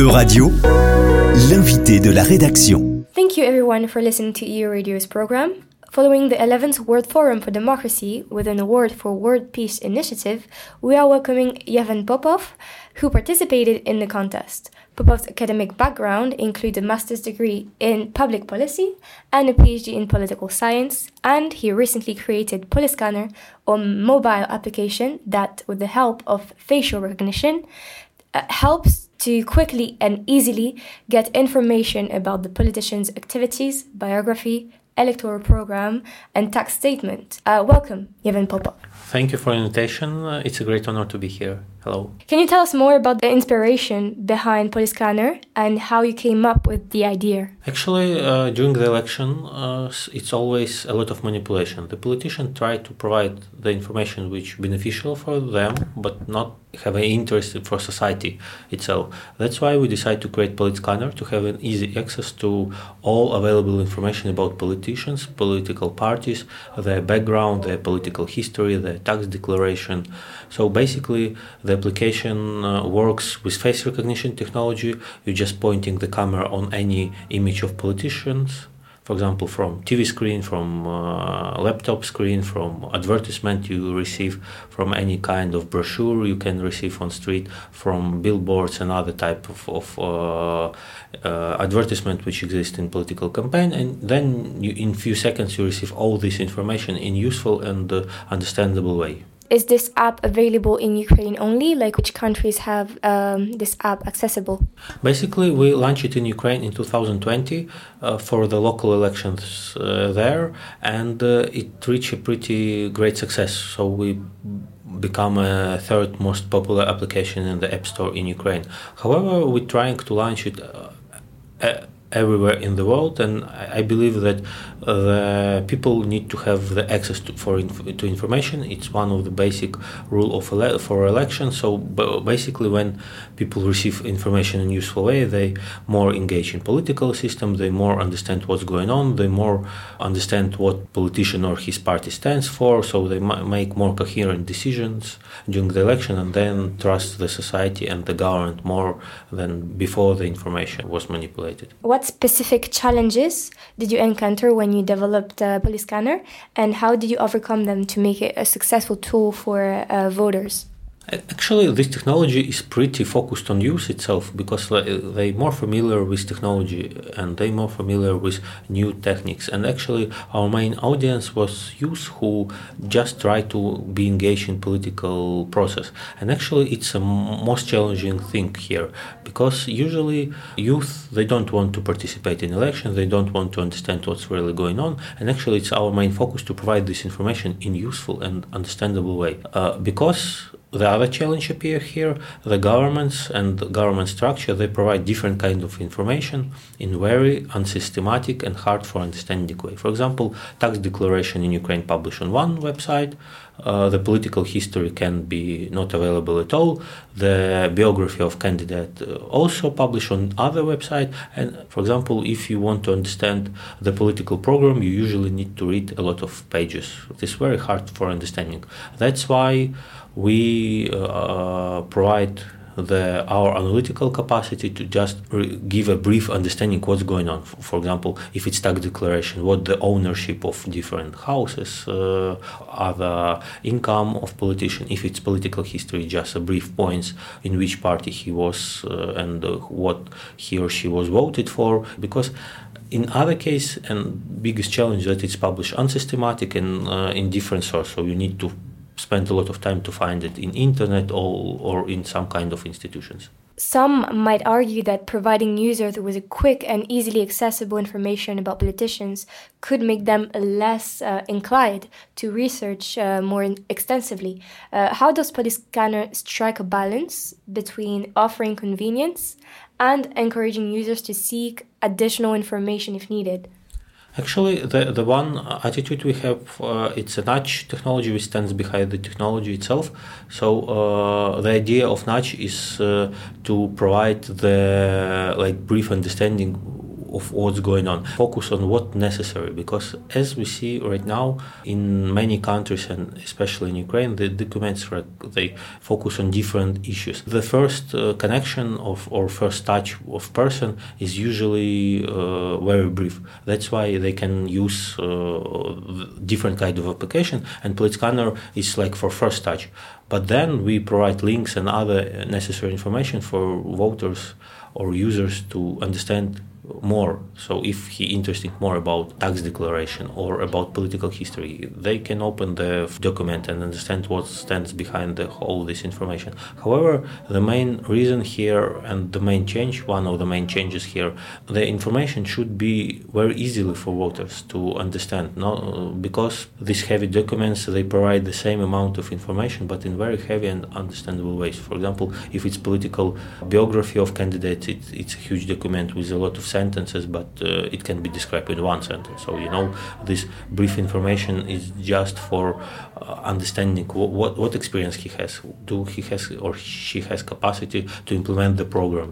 euradio, l'invité de la rédaction. Thank you everyone for listening to EU Radio's program. Following the 11th World Forum for Democracy with an award for World Peace Initiative, we are welcoming Yevhen Popov, who participated in the contest. Popov's academic background includes a master's degree in public policy and a PhD in political science, and he recently created Polyscanner, a mobile application that, with the help of facial recognition, uh, helps to quickly and easily get information about the politician's activities, biography, electoral program, and tax statement. Uh, welcome, Yevhen Popov. Thank you for the invitation. Uh, it's a great honor to be here. Hello. Can you tell us more about the inspiration behind Polyscanner and how you came up with the idea? Actually, uh, during the election, uh, it's always a lot of manipulation. The politicians try to provide the information which beneficial for them, but not have an interest for society itself. That's why we decided to create Polyscanner to have an easy access to all available information about politicians, political parties, their background, their political history, their tax declaration. So basically, the application uh, works with face recognition technology. You're just pointing the camera on any image of politicians, for example, from TV screen, from uh, laptop screen, from advertisement you receive, from any kind of brochure you can receive on street, from billboards and other type of, of uh, uh, advertisement which exist in political campaign, and then you, in few seconds you receive all this information in useful and uh, understandable way is this app available in Ukraine only? Like, which countries have um, this app accessible? Basically, we launched it in Ukraine in 2020 uh, for the local elections uh, there, and uh, it reached a pretty great success. So we become a third most popular application in the App Store in Ukraine. However, we're trying to launch it uh, everywhere in the world, and I believe that uh, the people need to have the access to, for inf- to information. It's one of the basic rule of ele- for election. So b- basically, when people receive information in useful way, they more engage in political system. They more understand what's going on. They more understand what politician or his party stands for. So they m- make more coherent decisions during the election, and then trust the society and the government more than before the information was manipulated. What what specific challenges did you encounter when you developed the uh, Polyscanner, and how did you overcome them to make it a successful tool for uh, voters? Actually, this technology is pretty focused on use itself because they're more familiar with technology and they're more familiar with new techniques. And actually, our main audience was youth who just try to be engaged in political process. And actually, it's a most challenging thing here because usually youth they don't want to participate in elections, they don't want to understand what's really going on. And actually, it's our main focus to provide this information in useful and understandable way uh, because the other challenge appear here the governments and the government structure they provide different kind of information in very unsystematic and hard for understanding way. For example tax declaration in ukraine published on one website the political history can be not available at all. The biography of candidate uh, also published on other website. And for example if you want to understand the political program you usually need to read a lot of pages. It is very hard for understanding. That's why we uh, provide the our analytical capacity to just re- give a brief understanding what's going on. For, for, example, if it's tax declaration, what the ownership of different houses, uh, other income of politician. If it's political history, just a brief points in which party he was uh, and uh, what he or she was voted for. Because in other case, and biggest challenge that it's published unsystematic and uh, in different source, so you need to spend a lot of time to find it in internet or, or in some kind of institutions. Some might argue that providing users with quick and easily accessible information about politicians could make them less uh, inclined to research uh, more extensively. Uh, how does Polyscanner strike a balance between offering convenience and encouraging users to seek additional information if needed? Actually, the, the one attitude we have, uh, it's a nudge technology which stands behind the technology itself. So uh, the idea of nudge is uh, to provide the like brief understanding of what's going on. Focus on what necessary because as we see right now in many countries and especially in Ukraine, the documents they focus on different issues. The first uh, connection of or first touch of person is usually uh, very brief. That's why they can use uh, different kind of application and Polyscanner is like for first touch. But then we provide links and other necessary information for voters or users to understand more. So if he interested more about tax declaration or about political history, they can open the document and understand what stands behind the whole this information. However, the main reason here and the main change, one of the main changes here, the information should be very easily for voters to understand. Not because these heavy documents they provide the same amount of information, but in very heavy and understandable ways. For example, if it's political biography of candidates, it, it's a huge document with a lot of sentences, but uh, it can be described in one sentence. So you know, this brief information is just for uh, understanding what, what, what experience he has. Do he has or she has capacity to implement the program?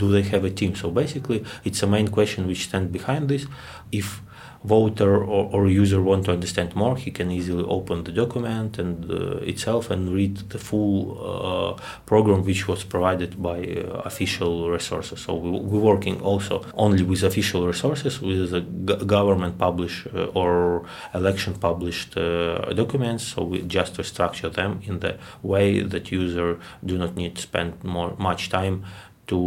Do they have a team? So basically, it's a main question which stands behind this. If voter or, or user want to understand more, he can easily open the document and uh, itself and read the full uh, program which was provided by uh, official resources. So we, we're working also only with official resources, with the government published or election published documents. So we just restructure them in the way that user do not need to spend more much time to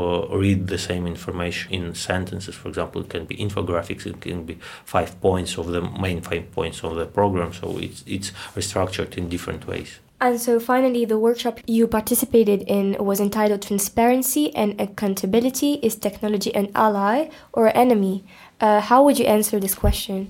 uh, read the same information in sentences. For example, it can be infographics, it can be five points of the main five points of the program. So it's it's restructured in different ways. And so finally, the workshop you participated in was entitled Transparency and Accountability Is Technology an Ally or Enemy? Uh, how would you answer this question?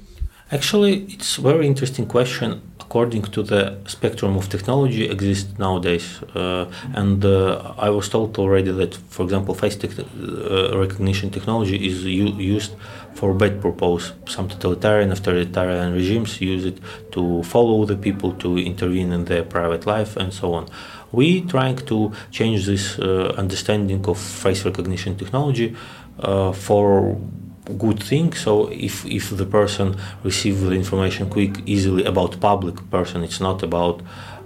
Actually, it's a very interesting question according to the spectrum of technology exists nowadays. Uh, and uh, I was told already that, for example, face te- uh, recognition technology is used for bad purpose. Some totalitarian, authoritarian regimes use it to follow the people, to intervene in their private life, and so on. We trying to change this uh, understanding of face recognition technology uh, for good thing. So if if the person receives the information quick easily about public person it's not about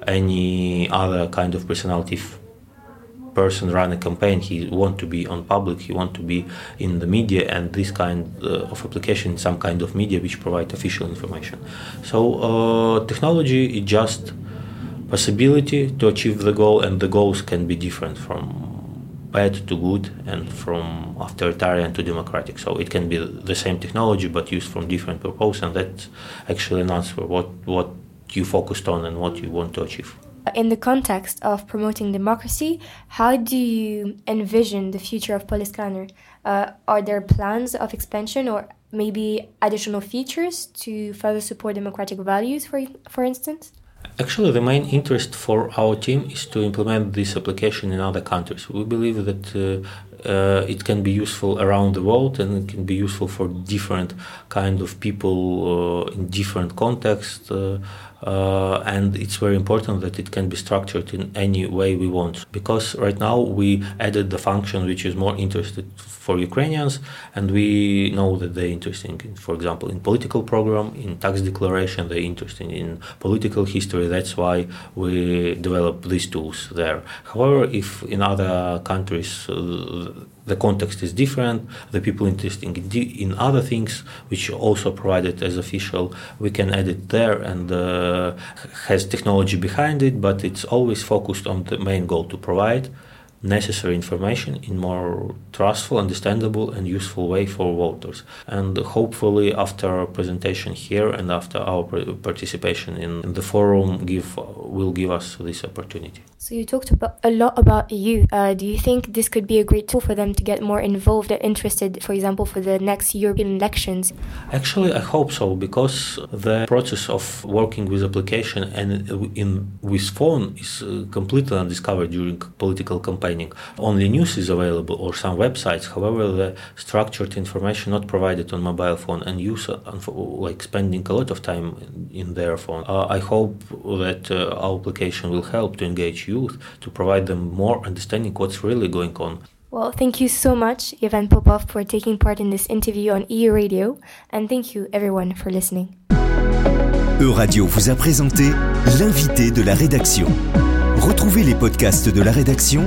any other kind of personality. If person run a campaign he want to be on public he want to be in the media and this kind uh, of application some kind of media which provide official information. So uh, technology is just possibility to achieve the goal and the goals can be different from bad to good and from authoritarian to democratic. So it can be the same technology but used from different purpose, and that's actually an answer what what you focused on and what you want to achieve. In the context of promoting democracy, how do you envision the future of Polyscanner? Uh, are there plans of expansion or maybe additional features to further support democratic values, for, for instance? Actually, the main interest for our team is to implement this application in other countries. We believe that uh, uh, it can be useful around the world and it can be useful for different kind of people uh, in different contexts. Uh, and it's very important that it can be structured in any way we want. Because right now we added the function which is more interested for Ukrainians and we know that they're interested in for example in political program in tax declaration they're interested in political history. That's why we develop these tools there. However if in other countries uh, the context is different, the people interested in other things, which also provided as official, we can add it there and uh, Uh, has technology behind it, but it's always focused on the main goal to provide necessary information in more trustful, understandable, and useful way for voters. And hopefully, after our presentation here and after our participation in the forum, give will give us this opportunity. So you talked about a lot about you. Uh, do you think this could be a great tool for them to get more involved and interested, for example, for the next European elections? Actually, I hope so because the process of working with application and in with phone is uh, completely undiscovered during political campaign only news is available or some websites. However, the structured information not provided on mobile phone and use like spending a lot of time in their phone. Uh, I hope that uh, our application will help to engage youth to provide them more understanding what's really going on. Well, thank you so much, Ivan Popov, for taking part in this interview on EU Radio, and thank you everyone for listening. euradio vous a présenté l'invité de la rédaction. Retrouvez les podcasts de la rédaction